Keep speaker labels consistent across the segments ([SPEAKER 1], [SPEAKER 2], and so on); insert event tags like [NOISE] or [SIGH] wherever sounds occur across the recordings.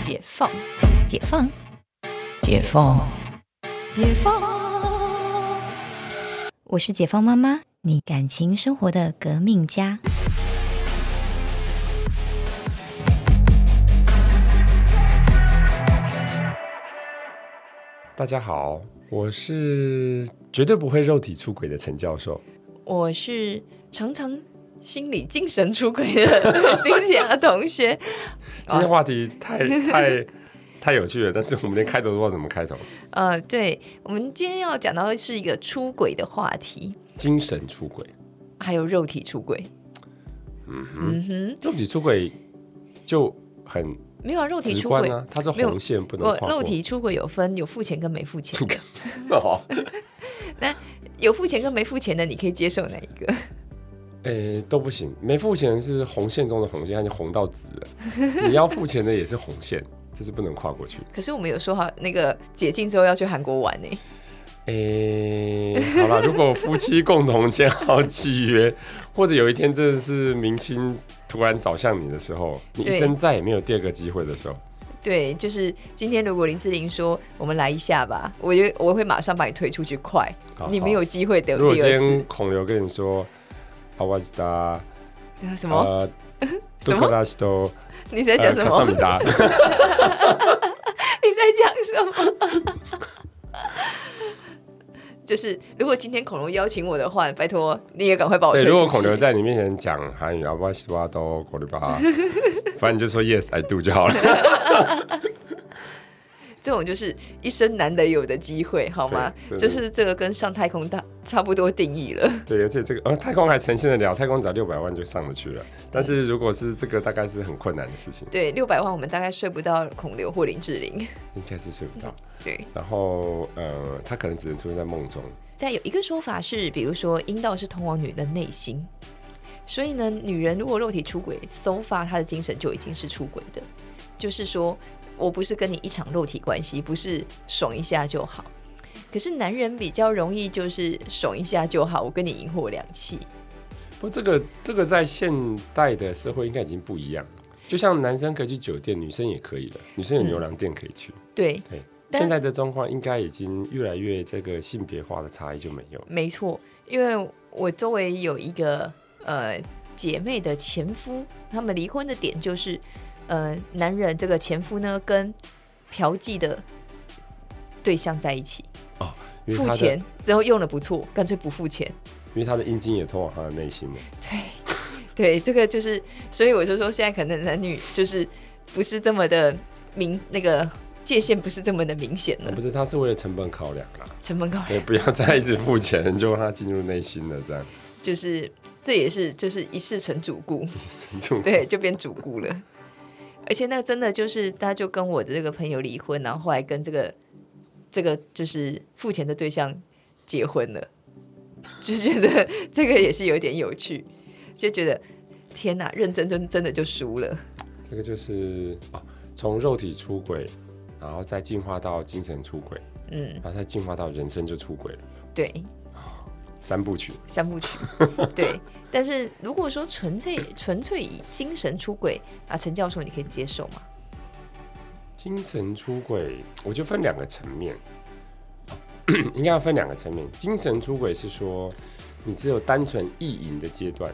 [SPEAKER 1] 解放，解放，解放，解放。我是解放妈妈，你感情生活的革命家。
[SPEAKER 2] 大家好，我是绝对不会肉体出轨的陈教授。
[SPEAKER 1] 我是常常心理精神出轨的 [LAUGHS] 新霞同学。
[SPEAKER 2] 今天话题太 [LAUGHS] 太太有趣了，但是我们连开头都不知道怎么开头。[LAUGHS]
[SPEAKER 1] 呃，对，我们今天要讲到的是一个出轨的话题，
[SPEAKER 2] 精神出轨，
[SPEAKER 1] 还有肉体出轨。
[SPEAKER 2] 嗯哼，肉体出轨就很
[SPEAKER 1] 没有啊，肉体出轨
[SPEAKER 2] 它是红线不能
[SPEAKER 1] 我
[SPEAKER 2] 跨。
[SPEAKER 1] 肉体出轨有分有付钱跟没付钱的，[LAUGHS]
[SPEAKER 2] 哦，
[SPEAKER 1] 有付钱跟没付钱的，你可以接受哪一个？
[SPEAKER 2] 诶、都不行，没付钱是红线中的红线，它就红到紫了。你要付钱的也是红线，这是不能跨过去。
[SPEAKER 1] 可是我们有说好那个解禁之后要去韩国玩呢、[LAUGHS]
[SPEAKER 2] 诶、好了，如果夫妻共同签好契约，或者有一天真的是明星突然找向你的时候，你一生再也没有第二个机会的时候，
[SPEAKER 1] 对，就是今天如果林志玲说我们来一下吧，我觉得我会马上把你推出去，快，
[SPEAKER 2] 好
[SPEAKER 1] 你没有机会得
[SPEAKER 2] 如果今。天孔刘跟你说，阿瓦斯达，
[SPEAKER 1] 什么？
[SPEAKER 2] 呃，[LAUGHS]
[SPEAKER 1] 什么
[SPEAKER 2] 杜克拉西多，[LAUGHS]
[SPEAKER 1] 你在讲什么？你在讲什么？就是如果今天恐龙邀请我的话，拜托你也赶快把我
[SPEAKER 2] 对，如果恐龙在你面前讲韩语，阿瓦西多都国里巴，反正就说 yes I do 就好了。[LAUGHS]
[SPEAKER 1] 这种就是一生难得有的机会，好吗？就是这个跟上太空大差不多定义了。
[SPEAKER 2] 对，而且这个呃太空还呈现得了，太空只要六百万就上得去了。但是如果是这个，大概是很困难的事情，
[SPEAKER 1] 对，六百万我们大概睡不到孔刘或林志玲。
[SPEAKER 2] 应该是睡不到。
[SPEAKER 1] 对，
[SPEAKER 2] 然后呃，他可能只能出现在梦中。
[SPEAKER 1] 再有一个说法是，比如说阴道是通往女人的内心，所以呢，女人如果肉体出轨，so far 她的精神就已经是出轨的，就是说我不是跟你一场肉体关系，不是爽一下就好。可是男人比较容易就是爽一下就好，我跟你赢货两气。
[SPEAKER 2] 不过这个这个在现代的社会应该已经不一样了。就像男生可以去酒店，女生也可以了。女生有牛郎店可以去。
[SPEAKER 1] 对，
[SPEAKER 2] 对，
[SPEAKER 1] 但
[SPEAKER 2] 现在的状况应该已经越来越这个性别化的差异就没有。
[SPEAKER 1] 没错，因为我周围有一个呃姐妹的前夫，他们离婚的点就是，呃，男人这个前夫呢跟嫖妓的对象在一起，
[SPEAKER 2] 因为他的
[SPEAKER 1] 付钱之后用的不错，干脆不付钱。
[SPEAKER 2] 因为他的阴茎也通往他的内心了。
[SPEAKER 1] 对，[LAUGHS] 对，这个就是，所以我就说现在可能男女就是不是这么的明，那个界限不是这么的明显了
[SPEAKER 2] 不，是，他是为了成本考量啦。
[SPEAKER 1] 成本考量，
[SPEAKER 2] 对，[LAUGHS] 不要再一直付钱，就让他进入内心了，这样。
[SPEAKER 1] 就是这也是就是一世成主顾。
[SPEAKER 2] 就
[SPEAKER 1] 对，就变主顾了。而且那真的就是，他就跟我的这个朋友离婚，然后后来跟这个这个就是付钱的对象结婚了，就觉得这个也是有点有趣，就觉得天哪，认真真真的就输了。
[SPEAKER 2] 这个就是啊，从肉体出轨，然后再进化到精神出轨，
[SPEAKER 1] 嗯，
[SPEAKER 2] 然后再进化到人生就出轨了，
[SPEAKER 1] 对，
[SPEAKER 2] 三部曲。
[SPEAKER 1] 三部曲，[LAUGHS] 对。但是如果说纯粹纯粹以精神出轨啊，陈教授你可以接受吗？
[SPEAKER 2] 精神出轨，我就分两个层面，哦 [CLEARS THROAT] 应该要分两个层面。精神出轨是说，你只有单纯意淫的阶段，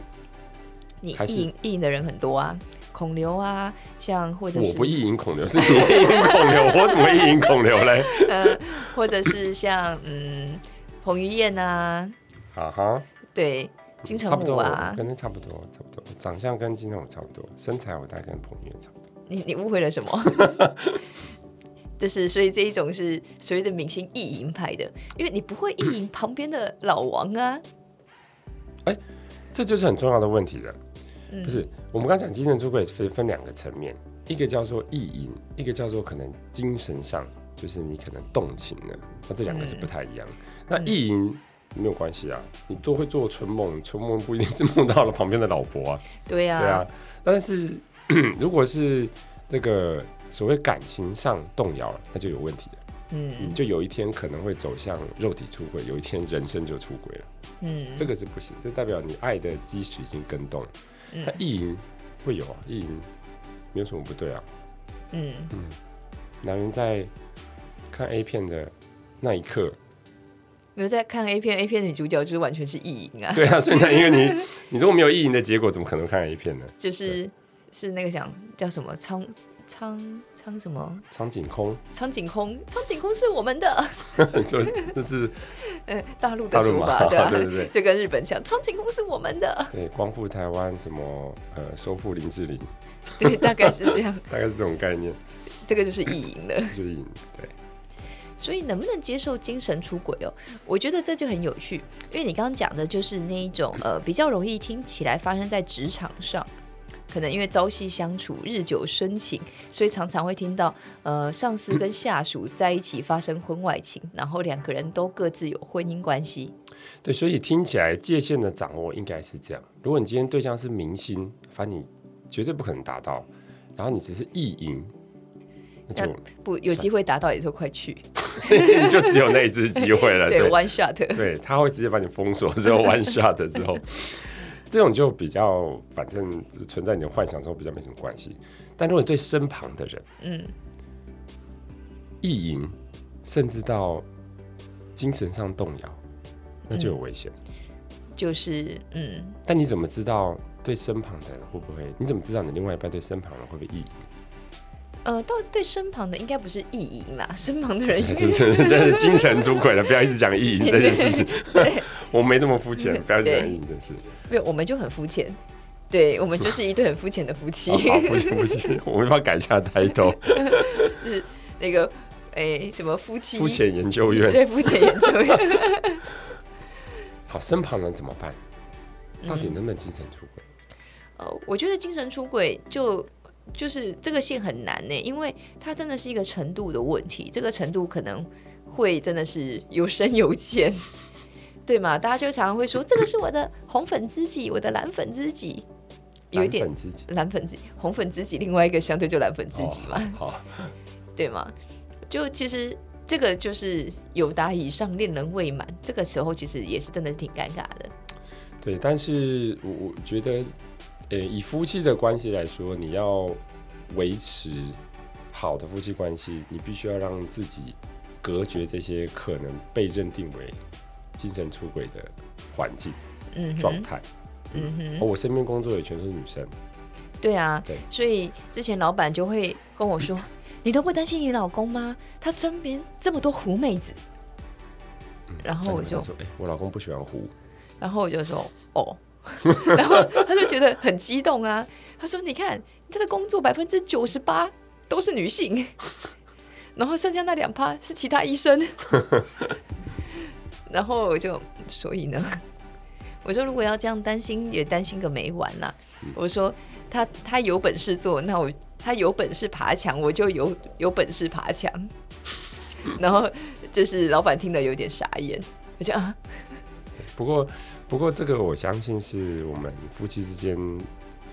[SPEAKER 1] 你意淫意淫的人很多啊，孔刘啊，像或者是
[SPEAKER 2] 我不意淫孔刘，是你意淫孔刘，[LAUGHS] 我怎么意淫孔刘嘞？
[SPEAKER 1] 呃，或者是像嗯彭于晏啊，
[SPEAKER 2] 哈哈，
[SPEAKER 1] 对，金城
[SPEAKER 2] 差不多，
[SPEAKER 1] 武啊，
[SPEAKER 2] 跟他差不多，差不多，长相跟金城武差不多，身材我大概跟彭于晏差不多。
[SPEAKER 1] 你你误会了什么？[LAUGHS] 就是所以这一种是所谓的明星意淫派的，因为你不会意淫旁边的老王啊，
[SPEAKER 2] 这就是很重要的问题了。
[SPEAKER 1] 嗯
[SPEAKER 2] 不是，我们刚讲精神出轨分分两个层面，一个叫做意淫，一个叫做可能精神上，就是你可能动情了，那这两个是不太一样。那意淫没有关系啊，你都会做春梦，春梦不一定是梦到了旁边的老婆啊，
[SPEAKER 1] 对呀、
[SPEAKER 2] 对啊。但是 [CLEARS THROAT] 如果是这个所谓感情上动摇了，那就有问题了。
[SPEAKER 1] 嗯
[SPEAKER 2] 你就有一天可能会走向肉体出轨，有一天人生就出轨了，
[SPEAKER 1] 嗯，
[SPEAKER 2] 这个是不行，这代表你爱的基石已经跟动了。
[SPEAKER 1] 嗯
[SPEAKER 2] 他意淫会有啊，意淫没有什么不对啊。
[SPEAKER 1] 嗯嗯，
[SPEAKER 2] 男人在看 A 片的那一刻，
[SPEAKER 1] 没有在看 A 片，A 片女主角就是完全是意淫啊，
[SPEAKER 2] 对啊，[LAUGHS] 所以那因为你你如果没有意淫的结果，怎么可能看 A 片呢？
[SPEAKER 1] 就是是那个讲叫什么苍苍苍什么？
[SPEAKER 2] 苍井空，
[SPEAKER 1] 苍井空，苍井空是我们的，[LAUGHS]
[SPEAKER 2] 就那是 [LAUGHS]
[SPEAKER 1] 呃，大陆的
[SPEAKER 2] 大陆嘛
[SPEAKER 1] 说法，对吧？
[SPEAKER 2] 对对对。
[SPEAKER 1] 就跟日本讲，苍井空是我们的，
[SPEAKER 2] 对光复台湾什么呃收复林志玲，
[SPEAKER 1] 对，大概是这样，
[SPEAKER 2] 大概是这种概念，
[SPEAKER 1] 这个就是意淫了。
[SPEAKER 2] 就是意淫对。
[SPEAKER 1] 所以能不能接受精神出轨哦？我觉得这就很有趣，因为你刚刚讲的就是那一种呃比较容易听起来发生在职场上，可能因为朝夕相处、日久生情，所以常常会听到呃上司跟下属在一起发生婚外情，然后两个人都各自有婚姻关系。
[SPEAKER 2] 对，所以听起来界限的掌握应该是这样。如果你今天对象是明星，反正你绝对不可能达到，然后你只是意淫，那就
[SPEAKER 1] 不有机会达到也就快去，
[SPEAKER 2] 你 [LAUGHS] 就只有那一次机会了。
[SPEAKER 1] 对
[SPEAKER 2] 对
[SPEAKER 1] ，，one shot，
[SPEAKER 2] 对，他会直接把你封锁，只有 one shot 之后，[LAUGHS] 这种就比较反正存在你的幻想中比较没什么关系。但如果你对身旁的人
[SPEAKER 1] 嗯，
[SPEAKER 2] 意淫，甚至到精神上动摇，那就有危险。
[SPEAKER 1] 就是嗯，
[SPEAKER 2] 但你怎么知道对身旁的人会不会？你怎么知道你另外一半对身旁人会不会意淫？
[SPEAKER 1] 呃，到对身旁的应该不是意淫啦，身旁的人应该
[SPEAKER 2] 是真是精神出轨了，不要一直讲意淫这件事情。
[SPEAKER 1] 对，[LAUGHS]
[SPEAKER 2] 我没这么肤浅，不要讲意淫这件事。
[SPEAKER 1] 没有，我们就很肤浅。对，我们就是一对很肤浅的夫妻。
[SPEAKER 2] 好好，不行不行，我没法改一下抬头。
[SPEAKER 1] 那个，诶，什么夫妻？
[SPEAKER 2] 肤浅研究院，
[SPEAKER 1] 对，肤浅研究院。[LAUGHS]
[SPEAKER 2] 好，身旁人怎么办？到底能不能精神出轨？
[SPEAKER 1] 呃，我觉得精神出轨就就是这个线很难呢，因为它真的是一个程度的问题，这个程度可能会真的是有深有浅，[LAUGHS] 对吗？大家就常常会说这个是我的红粉知己，我的蓝粉知己，有一点
[SPEAKER 2] 蓝粉知己，
[SPEAKER 1] 蓝粉知己、红粉知己，另外一个相对就蓝粉知己嘛，
[SPEAKER 2] 哦好，[LAUGHS]
[SPEAKER 1] 对吗？就其实这个就是有达以上恋人未满，这个时候其实也是真的挺尴尬的。
[SPEAKER 2] 对，但是我我觉得，呃，以夫妻的关系来说，你要维持好的夫妻关系，你必须要让自己隔绝这些可能被认定为精神出轨的环境
[SPEAKER 1] 嗯，
[SPEAKER 2] 状态。
[SPEAKER 1] 嗯哼。
[SPEAKER 2] 而我身边工作也全是女生，
[SPEAKER 1] 对啊，
[SPEAKER 2] 对
[SPEAKER 1] 所以之前老板就会跟我说：“你都不担心你老公吗？他身边这么多狐妹子。”然后我就
[SPEAKER 2] 说，哎、我老公不喜欢狐，
[SPEAKER 1] 然后我就说：“哦。” [LAUGHS] 然后他就觉得很激动啊，他说：“你看他的工作百分之九十八都是女性，[LAUGHS] 然后剩下那两趴是其他医生。[LAUGHS] ”然后我就所以呢，我说如果要这样担心，也担心个没完啦。我说他他有本事做，那我他有本事爬墙，我就有有本事爬墙。然后就是老板听得有点傻眼，我就啊，
[SPEAKER 2] 不过，不过这个我相信是我们夫妻之间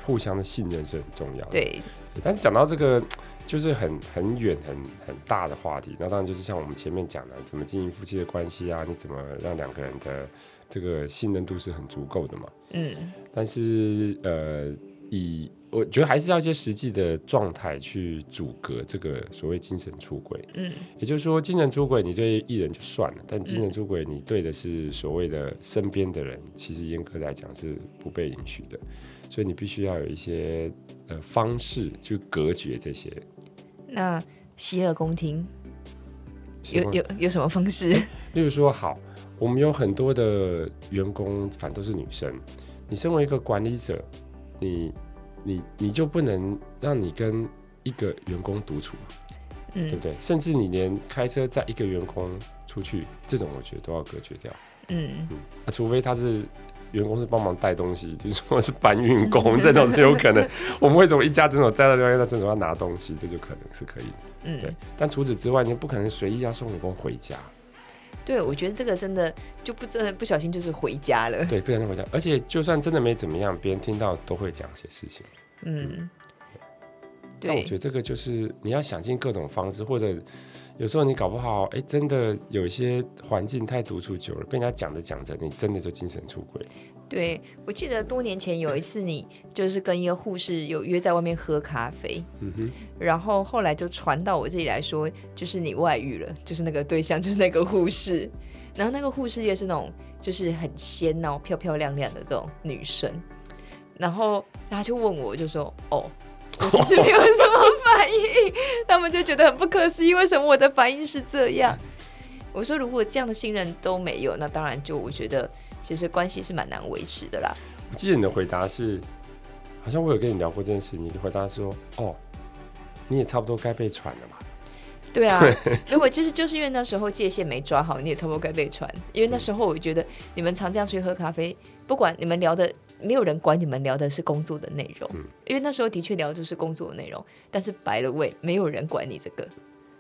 [SPEAKER 2] 互相的信任是很重要的。
[SPEAKER 1] 对，
[SPEAKER 2] 但是讲到这个，就是很很远、很很大的话题。那当然就是像我们前面讲的，怎么经营夫妻的关系啊？你怎么让两个人的这个信任度是很足够的嘛？
[SPEAKER 1] 嗯
[SPEAKER 2] 但是呃，以我觉得还是要一些实际的状态去阻隔这个所谓精神出轨。
[SPEAKER 1] 嗯
[SPEAKER 2] 也就是说，精神出轨你对艺人就算了，但精神出轨你对的是所谓的身边的人，其实严格来讲是不被允许的，所以你必须要有一些呃方式去隔绝这些。
[SPEAKER 1] 那洗耳恭听，有有有什么方式？[LAUGHS]
[SPEAKER 2] 例如说，好，我们有很多的员工，反正都是女生。你身为一个管理者，你你你就不能让你跟一个员工独处，对不
[SPEAKER 1] 嗯
[SPEAKER 2] 对？甚至你连开车载一个员工出去，这种我觉得都要隔绝掉。
[SPEAKER 1] 嗯
[SPEAKER 2] 啊，除非他是员工是帮忙带东西，比如说是搬运工，[LAUGHS] 这种是有可能。我们为什么一家诊所载到另外一家诊所要拿东西，这就可能是可以嗯。对
[SPEAKER 1] 嗯，，
[SPEAKER 2] 但除此之外，你不可能随意要送员工回家。
[SPEAKER 1] 对，我觉得这个真的就不真的不小心就是回家了。
[SPEAKER 2] 对，不小心回家。而且就算真的没怎么样，别人听到都会讲一些事情。
[SPEAKER 1] 嗯，对
[SPEAKER 2] 但我觉得这个就是你要想尽各种方式，或者有时候你搞不好，哎，真的有一些环境太独处久了，被人家讲着讲着，你真的就精神出轨。
[SPEAKER 1] 对，我记得多年前有一次，你就是跟一个护士有约在外面喝咖啡，
[SPEAKER 2] 嗯哼，
[SPEAKER 1] 然后后来就传到我这里来说，就是你外遇了，就是那个对象就是那个护士，[LAUGHS] 然后那个护士也是那种就是很仙然后漂漂亮亮的这种女生，然后他就问我，就说哦。我其实没有什么反应，他们就觉得很不可思议，为什么我的反应是这样？我说，如果这样的信任都没有，那当然就我觉得其实关系是蛮难维持的啦。
[SPEAKER 2] 我记得你的回答是，好像我有跟你聊过这件事，你的回答说，哦，你也差不多该被传了吧？
[SPEAKER 1] 对啊，如果就是就是因为那时候界限没抓好，你也差不多该被传。因为那时候我觉得你们常这样出去喝咖啡，不管你们聊的。没有人管你们聊的是工作的内容，因为那时候的确聊的就是工作的内容，但是白了位，没有人管你这个。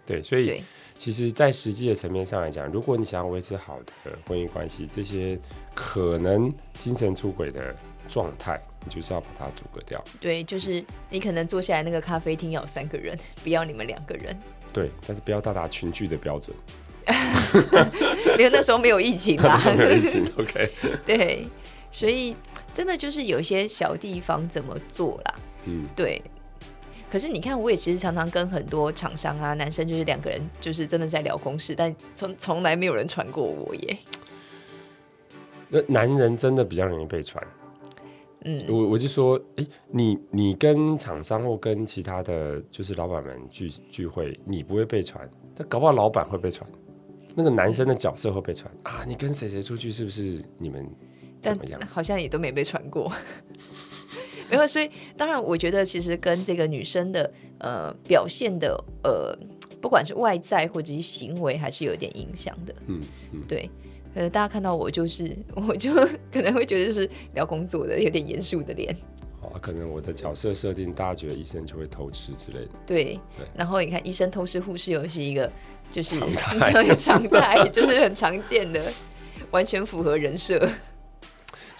[SPEAKER 2] 对，所以其实，在实际的层面上来讲，如果你想要维持好的婚姻关系，这些可能精神出轨的状态，你就是要把它阻隔掉。
[SPEAKER 1] 对，就是你可能坐下来那个咖啡厅要三个人，不要你们两个人。
[SPEAKER 2] 对，但是不要到达群聚的标准。[LAUGHS]
[SPEAKER 1] 因为那时候没有疫情啦，[LAUGHS]
[SPEAKER 2] 没有疫情。OK。[LAUGHS]
[SPEAKER 1] 对，所以。真的就是有一些小地方怎么做啦，嗯，对。可是你看，我也其实常常跟很多厂商啊，男生就是两个人，就是真的在聊公事，但从从来没有人传过我耶。
[SPEAKER 2] 那男人真的比较容易被传，嗯，我我就说，哎，你你跟厂商或跟其他的就是老板们聚聚会，你不会被传，但搞不好老板会被传，那个男生的角色会被传啊，你跟谁谁出去，是不是你们？怎么样
[SPEAKER 1] 好像也都没被传过，没有。所以当然，我觉得其实跟这个女生的呃表现的呃，不管是外在或者是行为，还是有点影响的。嗯嗯，对。呃，大家看到我就是，我就 [LAUGHS] 可能会觉得就是聊工作的，有点严肃的脸。
[SPEAKER 2] 啊，可能我的角色设定，大家觉得医生就会偷吃之类的。
[SPEAKER 1] 对对。然后你看，医生偷吃护士又是一个就是常态，[LAUGHS] 就是很常见的，完全符合人设。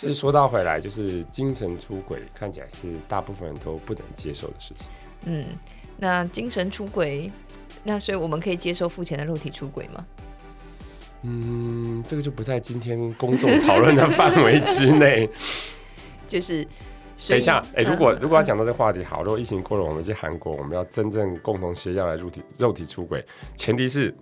[SPEAKER 2] 所以说到回来，就是精神出轨看起来是大部分人都不能接受的事情。
[SPEAKER 1] 嗯，那精神出轨，那所以我们可以接受付钱的肉体出轨吗？
[SPEAKER 2] 嗯，这个就不在今天公众讨论的范围之内。[LAUGHS]
[SPEAKER 1] 就是
[SPEAKER 2] 等一下，哎，如果如果要讲到这个话题，好，如果疫情过了，我们去韩国，我们要真正共同协调来肉体肉体出轨，前提是。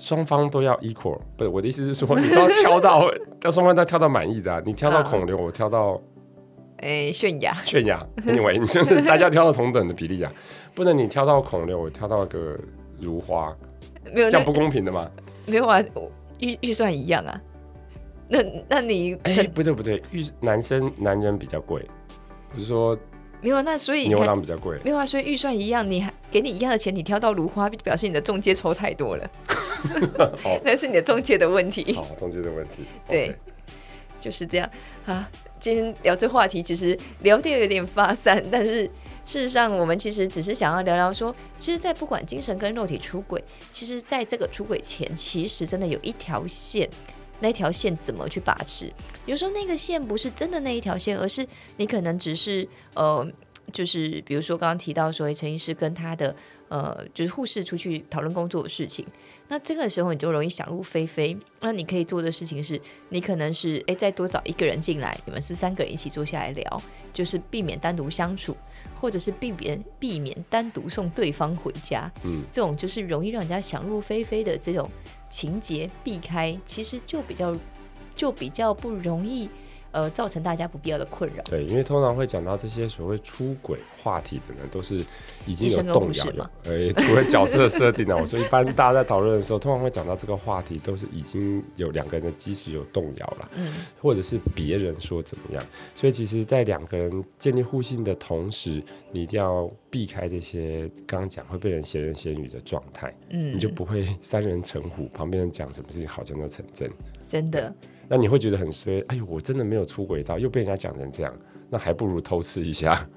[SPEAKER 2] 双方都要 equal，不是我的意思是说，你都要挑到，[LAUGHS] 要双方都要挑到满意的。啊你挑到孔刘，我挑到，
[SPEAKER 1] 哎，泫雅，
[SPEAKER 2] 泫雅，因为你就是 [LAUGHS] 大家挑到同等的比例啊，不能你挑到孔刘，我挑到个如花，
[SPEAKER 1] 没有
[SPEAKER 2] 这样不公平的吗？
[SPEAKER 1] 没有啊，预预算一样啊。那那你
[SPEAKER 2] 哎，不对不对，预男生男人比较贵，不是说。
[SPEAKER 1] 没有，那所以
[SPEAKER 2] 牛郎比较贵。
[SPEAKER 1] 没有啊，所以预算一样，你还给你一样的钱，你挑到如花，表示你的中介抽太多了。[LAUGHS] 哦，那是你的中介的问题。
[SPEAKER 2] 好，中介的问题。
[SPEAKER 1] 对，就是这样啊。今天聊这话题，其实聊的有点发散，但是事实上，我们其实只是想要聊聊说，其实，在不管精神跟肉体出轨，其实在这个出轨前，其实真的有一条线。那条线怎么去把持？有时候那个线不是真的那一条线，而是你可能只是呃，就是比如说刚刚提到说陈医师跟他的呃，就是护士出去讨论工作的事情，那这个时候你就容易想入非非。那你可以做的事情是，你可能是诶再多找一个人进来，你们是三个人一起坐下来聊，就是避免单独相处，或者是避免避免单独送对方回家。嗯，这种就是容易让人家想入非非的这种。情节避开，其实就比较就比较不容易。呃，造成大家不必要的困扰。
[SPEAKER 2] 对，因为通常会讲到这些所谓出轨话题的呢，都是已经有动摇了。呃，除了角色设定呢，我说一般大家在讨论的时候，通常会讲到这个话题，都是已经有两个人的基石有动摇了，嗯，或者是别人说怎么样。所以，其实，在两个人建立互信的同时，你一定要避开这些刚刚讲会被人闲人闲语的状态，嗯，你就不会三人成虎，旁边人讲什么事情好像都成真。
[SPEAKER 1] 真的。
[SPEAKER 2] 那你会觉得很衰，哎呦，我真的没有出轨到，又被人家讲成这样，那还不如偷吃一下，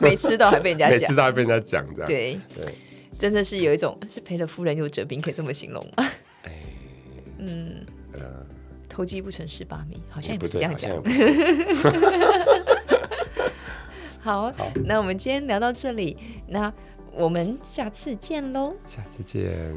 [SPEAKER 1] 没吃到还被人家讲，
[SPEAKER 2] 没吃到还被人家讲这样，
[SPEAKER 1] 对。对，真的是有一种是赔了夫人又折兵，可以这么形容吗？哎，嗯，呃，偷鸡不成蚀把米，好像也不是这样讲。[LAUGHS] 好，好，那我们今天聊到这里，那我们下次见喽，
[SPEAKER 2] 下次见。